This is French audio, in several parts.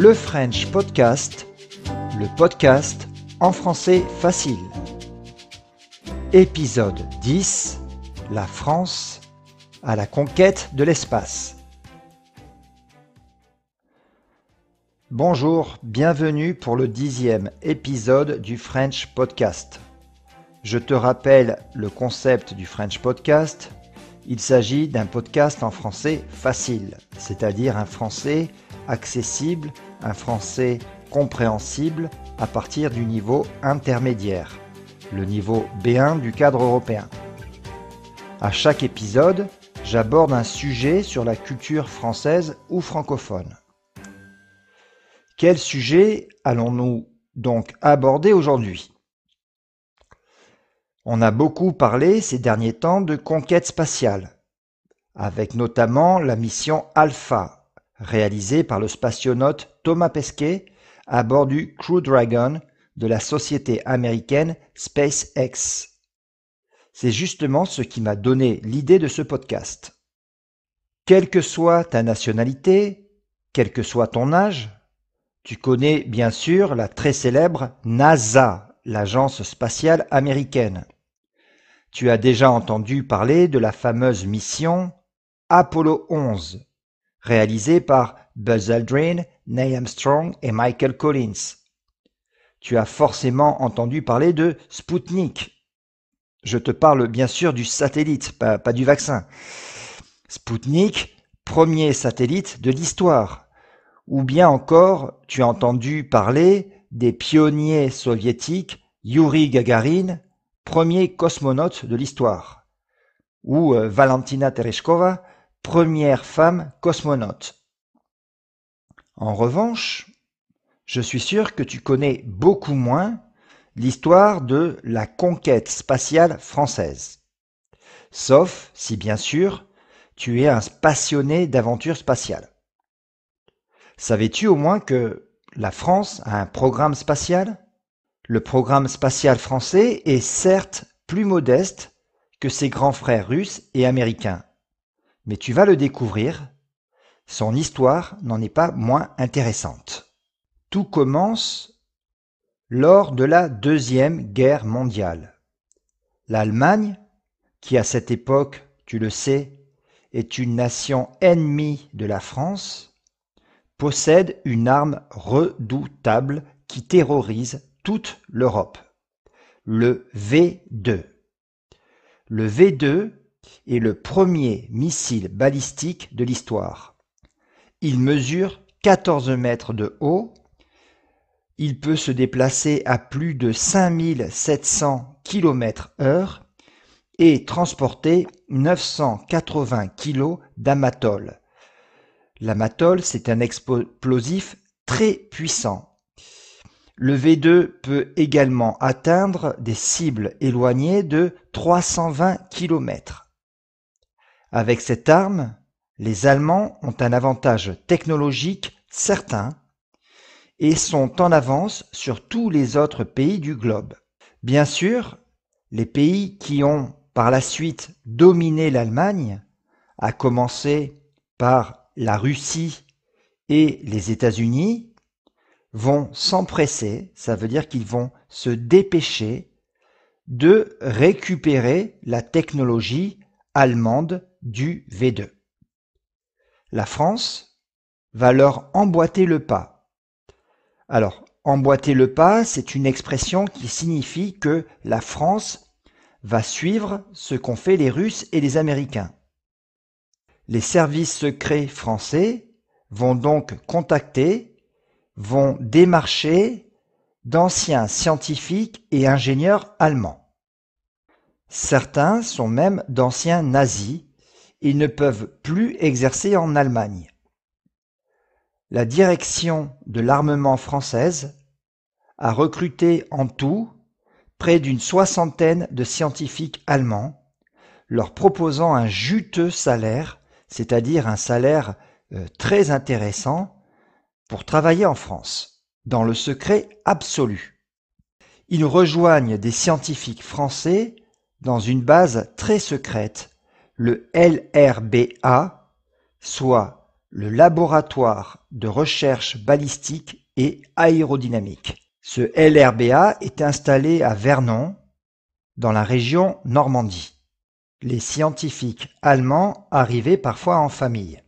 Le French Podcast, le podcast en français facile. Épisode 10 La France à la conquête de l'espace. Bonjour, bienvenue pour le dixième épisode du French Podcast. Je te rappelle le concept du French Podcast. Il s'agit d'un podcast en français facile, c'est-à-dire un français accessible, un français compréhensible à partir du niveau intermédiaire, le niveau B1 du cadre européen. À chaque épisode, j'aborde un sujet sur la culture française ou francophone. Quel sujet allons-nous donc aborder aujourd'hui? On a beaucoup parlé ces derniers temps de conquête spatiale, avec notamment la mission Alpha, réalisée par le spationaute Thomas Pesquet à bord du Crew Dragon de la société américaine SpaceX. C'est justement ce qui m'a donné l'idée de ce podcast. Quelle que soit ta nationalité, quel que soit ton âge, tu connais bien sûr la très célèbre NASA, l'agence spatiale américaine. Tu as déjà entendu parler de la fameuse mission Apollo 11, réalisée par Buzz Aldrin, Neil Armstrong et Michael Collins. Tu as forcément entendu parler de Sputnik. Je te parle bien sûr du satellite, pas, du vaccin. Sputnik, premier satellite de l'histoire ou bien encore tu as entendu parler des pionniers soviétiques Yuri Gagarin, premier cosmonaute de l'histoire, ou euh, Valentina Tereshkova, première femme cosmonaute. En revanche, je suis sûr que tu connais beaucoup moins l'histoire de la conquête spatiale française. Sauf si bien sûr tu es un passionné d'aventure spatiale. Savais-tu au moins que la France a un programme spatial? Le programme spatial français est certes plus modeste que ses grands frères russes et américains. Mais tu vas le découvrir, son histoire n'en est pas moins intéressante. Tout commence lors de la Deuxième Guerre mondiale. L'Allemagne, qui à cette époque, tu le sais, est une nation ennemie de la France, possède une arme redoutable qui terrorise toute l'Europe, le V2. Le V2 est le premier missile balistique de l'histoire. Il mesure 14 mètres de haut, il peut se déplacer à plus de 5700 km heure et transporter 980 kg d'amatol, L'amatol, c'est un explosif très puissant. Le V2 peut également atteindre des cibles éloignées de 320 km. Avec cette arme, les Allemands ont un avantage technologique certain et sont en avance sur tous les autres pays du globe. Bien sûr, les pays qui ont par la suite dominé l'Allemagne, à commencer par la Russie et les États-Unis vont s'empresser, ça veut dire qu'ils vont se dépêcher de récupérer la technologie allemande du V2. La France va leur emboîter le pas. Alors, emboîter le pas, c'est une expression qui signifie que la France va suivre ce qu'ont fait les Russes et les Américains. Les services secrets français vont donc contacter, vont démarcher d'anciens scientifiques et ingénieurs allemands. Certains sont même d'anciens nazis et ne peuvent plus exercer en Allemagne. La direction de l'armement française a recruté en tout près d'une soixantaine de scientifiques allemands, leur proposant un juteux salaire c'est-à-dire un salaire euh, très intéressant pour travailler en France, dans le secret absolu. Ils rejoignent des scientifiques français dans une base très secrète, le LRBA, soit le laboratoire de recherche balistique et aérodynamique. Ce LRBA est installé à Vernon, dans la région Normandie. Les scientifiques allemands arrivaient parfois en famille.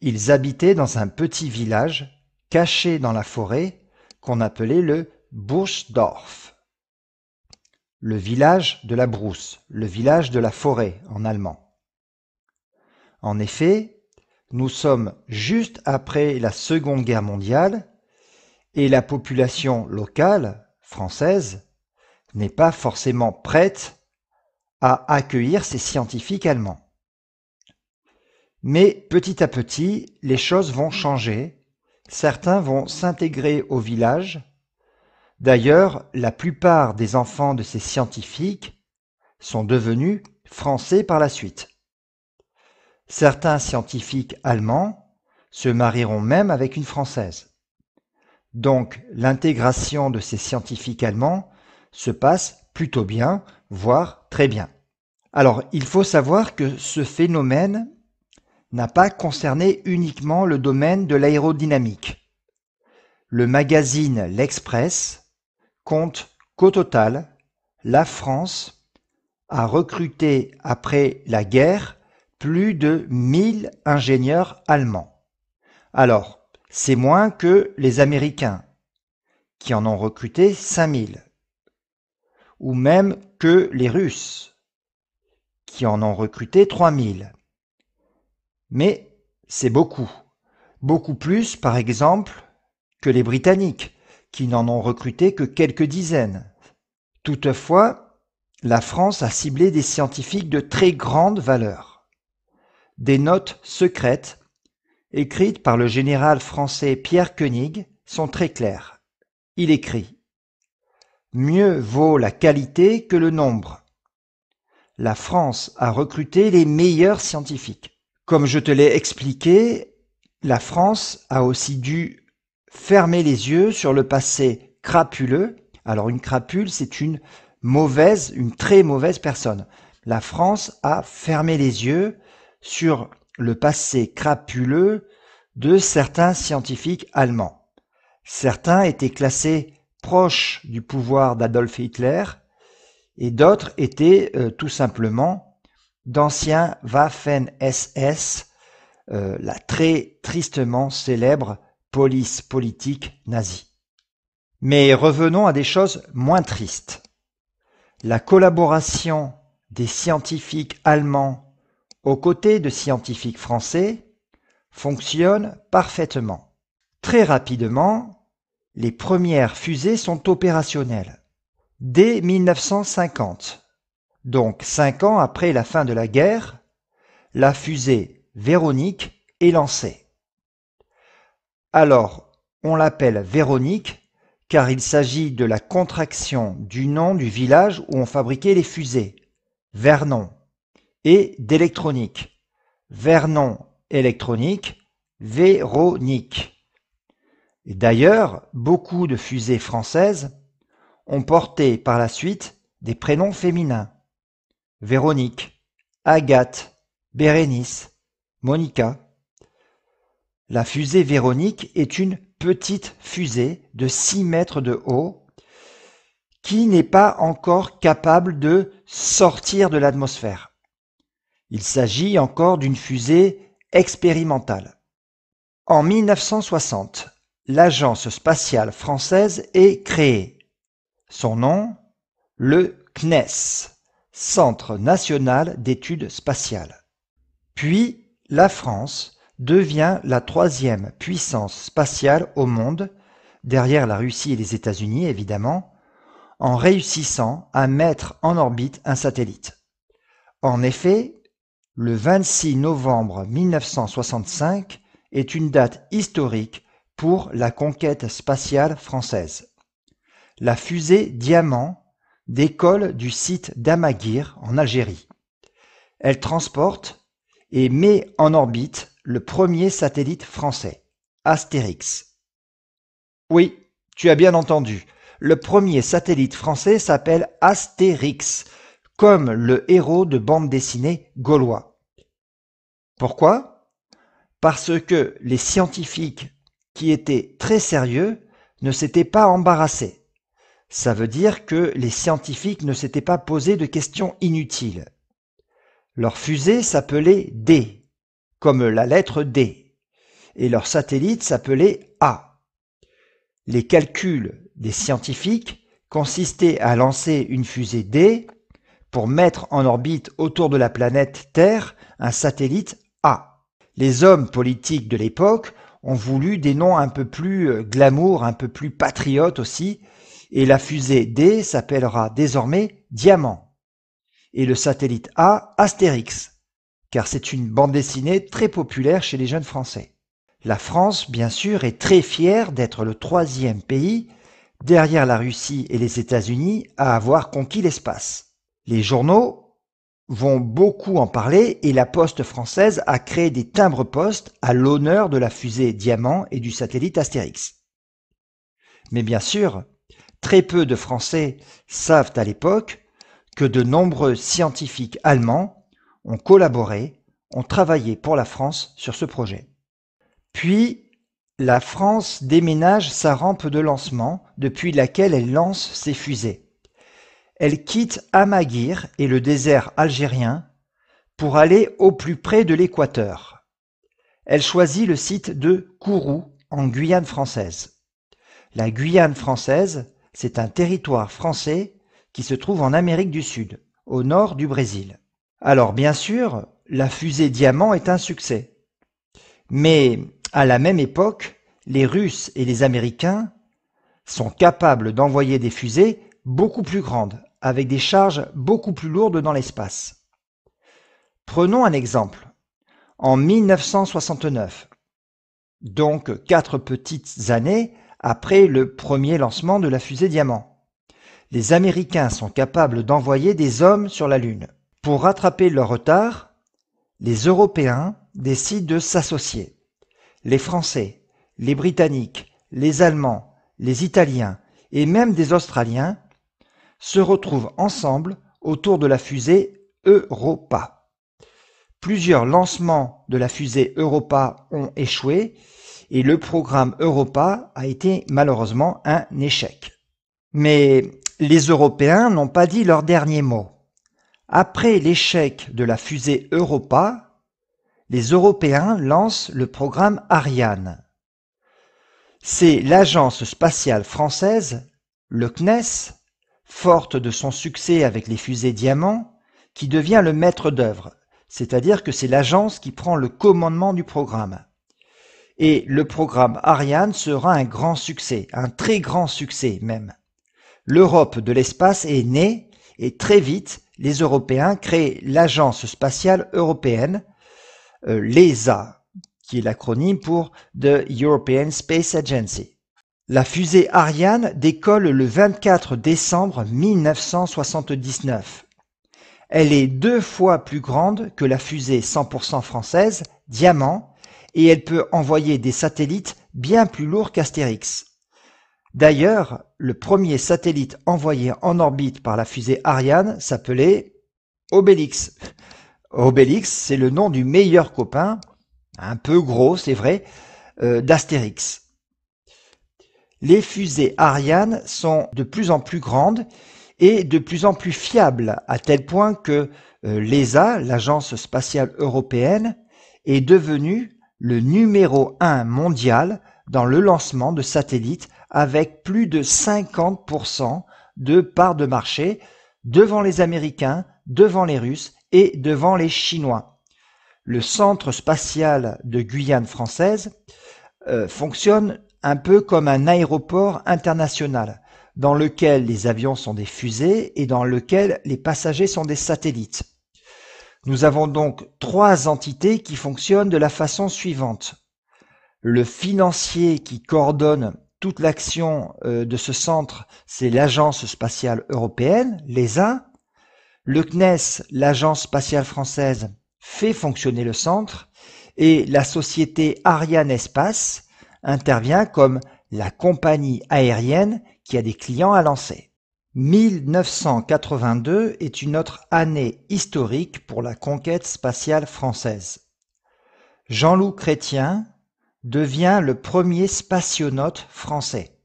Ils habitaient dans un petit village caché dans la forêt qu'on appelait le Buschdorf. Le village de la brousse, le village de la forêt en allemand. En effet, nous sommes juste après la Seconde Guerre mondiale et la population locale, française, n'est pas forcément prête à accueillir ces scientifiques allemands. Mais petit à petit, les choses vont changer, certains vont s'intégrer au village. D'ailleurs, la plupart des enfants de ces scientifiques sont devenus français par la suite. Certains scientifiques allemands se marieront même avec une Française. Donc l'intégration de ces scientifiques allemands se passe plutôt bien, voire très bien. Alors il faut savoir que ce phénomène n'a pas concerné uniquement le domaine de l'aérodynamique. Le magazine L'Express compte qu'au total, la France a recruté après la guerre plus de 1000 ingénieurs allemands. Alors, c'est moins que les Américains, qui en ont recruté 5000, ou même que les Russes, qui en ont recruté 3000. Mais c'est beaucoup, beaucoup plus par exemple que les Britanniques, qui n'en ont recruté que quelques dizaines. Toutefois, la France a ciblé des scientifiques de très grande valeur des notes secrètes, écrites par le général français Pierre Koenig, sont très claires. Il écrit Mieux vaut la qualité que le nombre. La France a recruté les meilleurs scientifiques. Comme je te l'ai expliqué, la France a aussi dû fermer les yeux sur le passé crapuleux. Alors une crapule, c'est une mauvaise, une très mauvaise personne. La France a fermé les yeux sur le passé crapuleux de certains scientifiques allemands. Certains étaient classés proches du pouvoir d'Adolf Hitler et d'autres étaient euh, tout simplement d'anciens Waffen-SS, euh, la très tristement célèbre police politique nazie. Mais revenons à des choses moins tristes. La collaboration des scientifiques allemands aux côtés de scientifiques français, fonctionne parfaitement. Très rapidement, les premières fusées sont opérationnelles. Dès 1950, donc cinq ans après la fin de la guerre, la fusée Véronique est lancée. Alors, on l'appelle Véronique car il s'agit de la contraction du nom du village où on fabriquait les fusées, Vernon et d'électronique. Vernon électronique, Véronique. D'ailleurs, beaucoup de fusées françaises ont porté par la suite des prénoms féminins. Véronique, Agathe, Bérénice, Monica. La fusée Véronique est une petite fusée de 6 mètres de haut qui n'est pas encore capable de sortir de l'atmosphère. Il s'agit encore d'une fusée expérimentale. En 1960, l'Agence spatiale française est créée. Son nom Le CNES, Centre national d'études spatiales. Puis, la France devient la troisième puissance spatiale au monde, derrière la Russie et les États-Unis évidemment, en réussissant à mettre en orbite un satellite. En effet, le 26 novembre 1965 est une date historique pour la conquête spatiale française. La fusée Diamant décolle du site d'Amaguir en Algérie. Elle transporte et met en orbite le premier satellite français, Astérix. Oui, tu as bien entendu, le premier satellite français s'appelle Astérix, comme le héros de bande dessinée gaulois. Pourquoi? Parce que les scientifiques qui étaient très sérieux ne s'étaient pas embarrassés. Ça veut dire que les scientifiques ne s'étaient pas posé de questions inutiles. Leur fusée s'appelait D, comme la lettre D, et leur satellite s'appelait A. Les calculs des scientifiques consistaient à lancer une fusée D pour mettre en orbite autour de la planète Terre un satellite A. Les hommes politiques de l'époque ont voulu des noms un peu plus euh, glamour, un peu plus patriotes aussi, et la fusée D s'appellera désormais Diamant, et le satellite A Astérix, car c'est une bande dessinée très populaire chez les jeunes Français. La France, bien sûr, est très fière d'être le troisième pays, derrière la Russie et les États-Unis, à avoir conquis l'espace. Les journaux vont beaucoup en parler et la Poste française a créé des timbres-poste à l'honneur de la fusée Diamant et du satellite Astérix. Mais bien sûr, très peu de Français savent à l'époque que de nombreux scientifiques allemands ont collaboré, ont travaillé pour la France sur ce projet. Puis, la France déménage sa rampe de lancement depuis laquelle elle lance ses fusées. Elle quitte Amaguir et le désert algérien pour aller au plus près de l'équateur. Elle choisit le site de Kourou en Guyane française. La Guyane française, c'est un territoire français qui se trouve en Amérique du Sud, au nord du Brésil. Alors bien sûr, la fusée Diamant est un succès. Mais à la même époque, les Russes et les Américains sont capables d'envoyer des fusées beaucoup plus grandes, avec des charges beaucoup plus lourdes dans l'espace. Prenons un exemple. En 1969, donc quatre petites années après le premier lancement de la fusée Diamant, les Américains sont capables d'envoyer des hommes sur la Lune. Pour rattraper leur retard, les Européens décident de s'associer. Les Français, les Britanniques, les Allemands, les Italiens et même des Australiens se retrouvent ensemble autour de la fusée Europa. Plusieurs lancements de la fusée Europa ont échoué et le programme Europa a été malheureusement un échec. Mais les Européens n'ont pas dit leur dernier mot. Après l'échec de la fusée Europa, les Européens lancent le programme Ariane. C'est l'agence spatiale française, le CNES, forte de son succès avec les fusées Diamant, qui devient le maître d'œuvre, c'est-à-dire que c'est l'agence qui prend le commandement du programme. Et le programme Ariane sera un grand succès, un très grand succès même. L'Europe de l'espace est née et très vite, les Européens créent l'Agence spatiale européenne, euh, l'ESA, qui est l'acronyme pour The European Space Agency. La fusée Ariane décolle le 24 décembre 1979. Elle est deux fois plus grande que la fusée 100% française Diamant et elle peut envoyer des satellites bien plus lourds qu'Astérix. D'ailleurs, le premier satellite envoyé en orbite par la fusée Ariane s'appelait Obélix. Obélix, c'est le nom du meilleur copain, un peu gros, c'est vrai, euh, d'Astérix les fusées Ariane sont de plus en plus grandes et de plus en plus fiables, à tel point que euh, l'ESA, l'Agence spatiale européenne, est devenue le numéro un mondial dans le lancement de satellites avec plus de 50% de parts de marché devant les Américains, devant les Russes et devant les Chinois. Le centre spatial de Guyane française euh, fonctionne un peu comme un aéroport international, dans lequel les avions sont des fusées et dans lequel les passagers sont des satellites. Nous avons donc trois entités qui fonctionnent de la façon suivante. Le financier qui coordonne toute l'action euh, de ce centre, c'est l'Agence spatiale européenne, l'ESA. Le CNES, l'Agence spatiale française, fait fonctionner le centre. Et la société Ariane Espace, intervient comme la compagnie aérienne qui a des clients à lancer. 1982 est une autre année historique pour la conquête spatiale française. Jean-Loup Chrétien devient le premier spationaute français.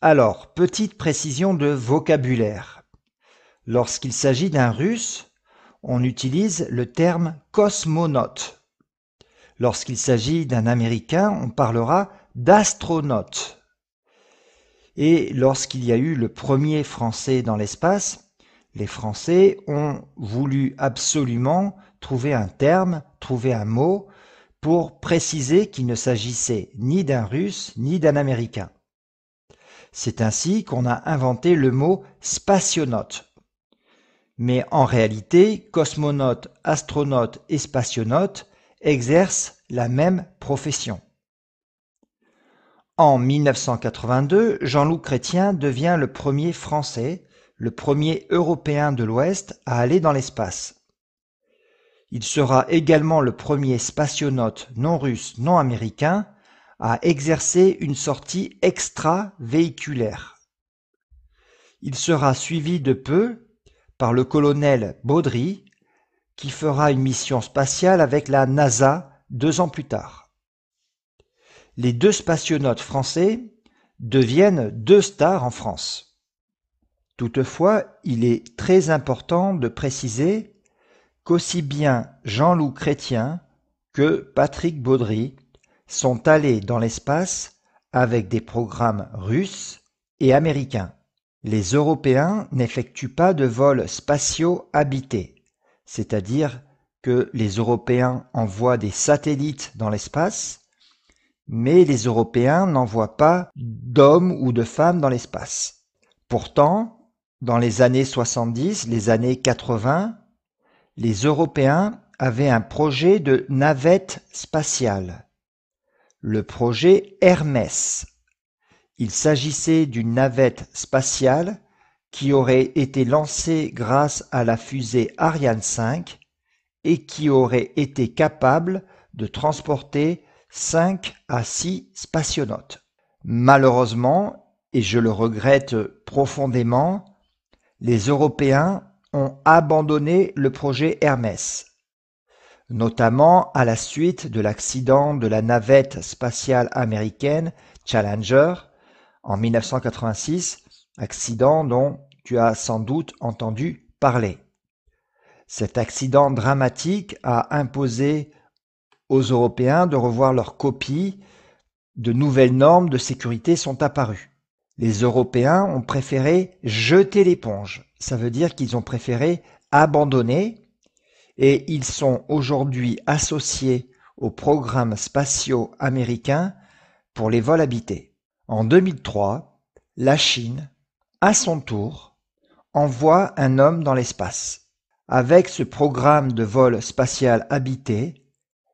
Alors, petite précision de vocabulaire. Lorsqu'il s'agit d'un russe, on utilise le terme cosmonaute. Lorsqu'il s'agit d'un américain, on parlera d'astronaute. Et lorsqu'il y a eu le premier français dans l'espace, les Français ont voulu absolument trouver un terme, trouver un mot pour préciser qu'il ne s'agissait ni d'un Russe ni d'un Américain. C'est ainsi qu'on a inventé le mot spationaute. Mais en réalité, cosmonaute, astronaute et spationaute exercent la même profession. En 1982, Jean-Loup Chrétien devient le premier Français, le premier Européen de l'Ouest à aller dans l'espace. Il sera également le premier spationaute non russe, non américain à exercer une sortie extra-véhiculaire. Il sera suivi de peu par le colonel Baudry, qui fera une mission spatiale avec la NASA deux ans plus tard. Les deux spationautes français deviennent deux stars en France. Toutefois, il est très important de préciser qu'aussi bien Jean-Loup Chrétien que Patrick Baudry sont allés dans l'espace avec des programmes russes et américains. Les Européens n'effectuent pas de vols spatiaux habités, c'est-à-dire que les Européens envoient des satellites dans l'espace, mais les Européens n'envoient pas d'hommes ou de femmes dans l'espace. Pourtant, dans les années 70, les années 80, les Européens avaient un projet de navette spatiale, le projet Hermès. Il s'agissait d'une navette spatiale qui aurait été lancée grâce à la fusée Ariane 5 et qui aurait été capable de transporter 5 à 6 spationautes. Malheureusement, et je le regrette profondément, les Européens ont abandonné le projet Hermès, notamment à la suite de l'accident de la navette spatiale américaine Challenger en 1986, accident dont tu as sans doute entendu parler. Cet accident dramatique a imposé aux Européens de revoir leurs copies, de nouvelles normes de sécurité sont apparues. Les Européens ont préféré jeter l'éponge ça veut dire qu'ils ont préféré abandonner et ils sont aujourd'hui associés aux programmes spatiaux américains pour les vols habités. En 2003, la Chine, à son tour, envoie un homme dans l'espace. Avec ce programme de vol spatial habité,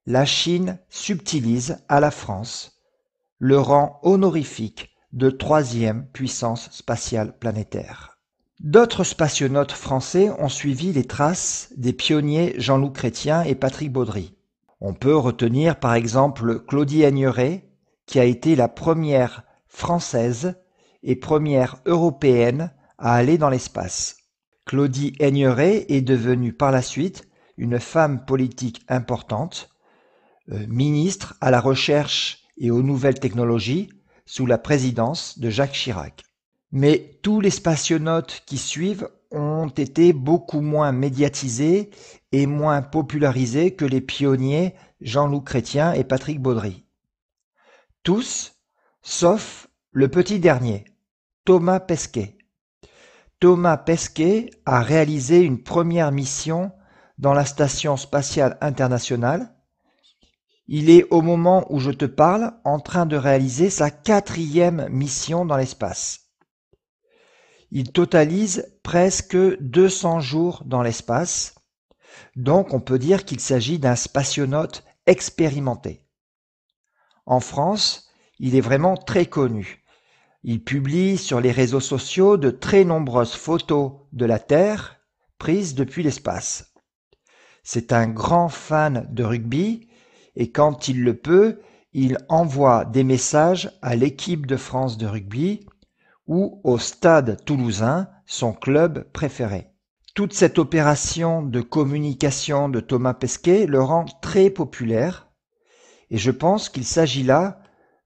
la Chine subtilise à la France le rang honorifique de troisième puissance spatiale planétaire. D'autres spationautes français ont suivi les traces des pionniers Jean-Loup Chrétien et Patrick Baudry. On peut retenir par exemple Claudie Aigneret, qui a été la première française et première européenne à aller dans l'espace. Claudie Aigneret est devenue par la suite une femme politique importante, euh, ministre à la recherche et aux nouvelles technologies sous la présidence de Jacques Chirac. Mais tous les spationautes qui suivent ont été beaucoup moins médiatisés et moins popularisés que les pionniers Jean-Loup Chrétien et Patrick Baudry. Tous, sauf le petit dernier, Thomas Pesquet. Thomas Pesquet a réalisé une première mission dans la Station spatiale internationale. Il est au moment où je te parle en train de réaliser sa quatrième mission dans l'espace. Il totalise presque 200 jours dans l'espace, donc on peut dire qu'il s'agit d'un spationaute expérimenté. En France, il est vraiment très connu. Il publie sur les réseaux sociaux de très nombreuses photos de la Terre prises depuis l'espace. C'est un grand fan de rugby et quand il le peut, il envoie des messages à l'équipe de France de rugby ou au Stade toulousain, son club préféré. Toute cette opération de communication de Thomas Pesquet le rend très populaire et je pense qu'il s'agit là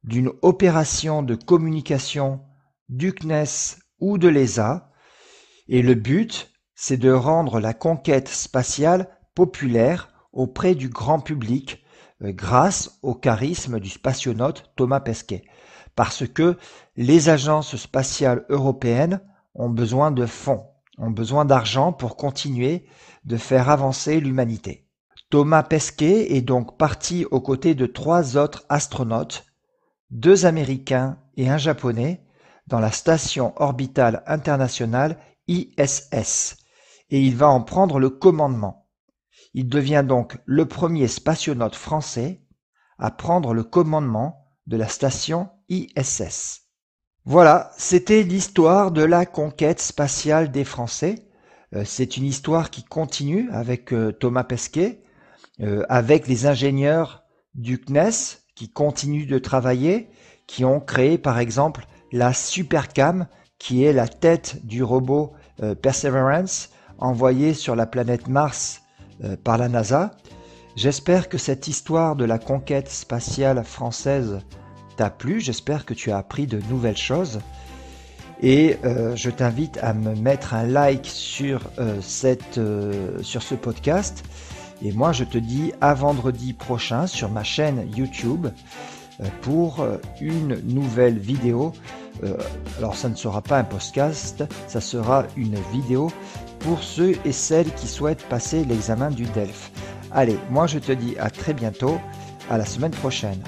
d'une opération de communication du CNES ou de l'ESA et le but c'est de rendre la conquête spatiale populaire auprès du grand public grâce au charisme du spationaute Thomas Pesquet parce que les agences spatiales européennes ont besoin de fonds ont besoin d'argent pour continuer de faire avancer l'humanité. Thomas Pesquet est donc parti aux côtés de trois autres astronautes, deux Américains et un Japonais, dans la station orbitale internationale ISS, et il va en prendre le commandement. Il devient donc le premier spationaute français à prendre le commandement de la station ISS. Voilà, c'était l'histoire de la conquête spatiale des Français. Euh, c'est une histoire qui continue avec euh, Thomas Pesquet, euh, avec les ingénieurs du CNES qui continuent de travailler, qui ont créé par exemple la Supercam, qui est la tête du robot Perseverance envoyé sur la planète Mars par la NASA. J'espère que cette histoire de la conquête spatiale française plu. J'espère que tu as appris de nouvelles choses. Et euh, je t'invite à me mettre un like sur, euh, euh, sur ce podcast. Et moi, je te dis à vendredi prochain sur ma chaîne YouTube pour une nouvelle vidéo. alors, ça ne sera pas un podcast, ça sera une vidéo pour ceux et celles qui souhaitent passer l'examen du DELF. Allez, moi je te dis à très bientôt, à la semaine prochaine.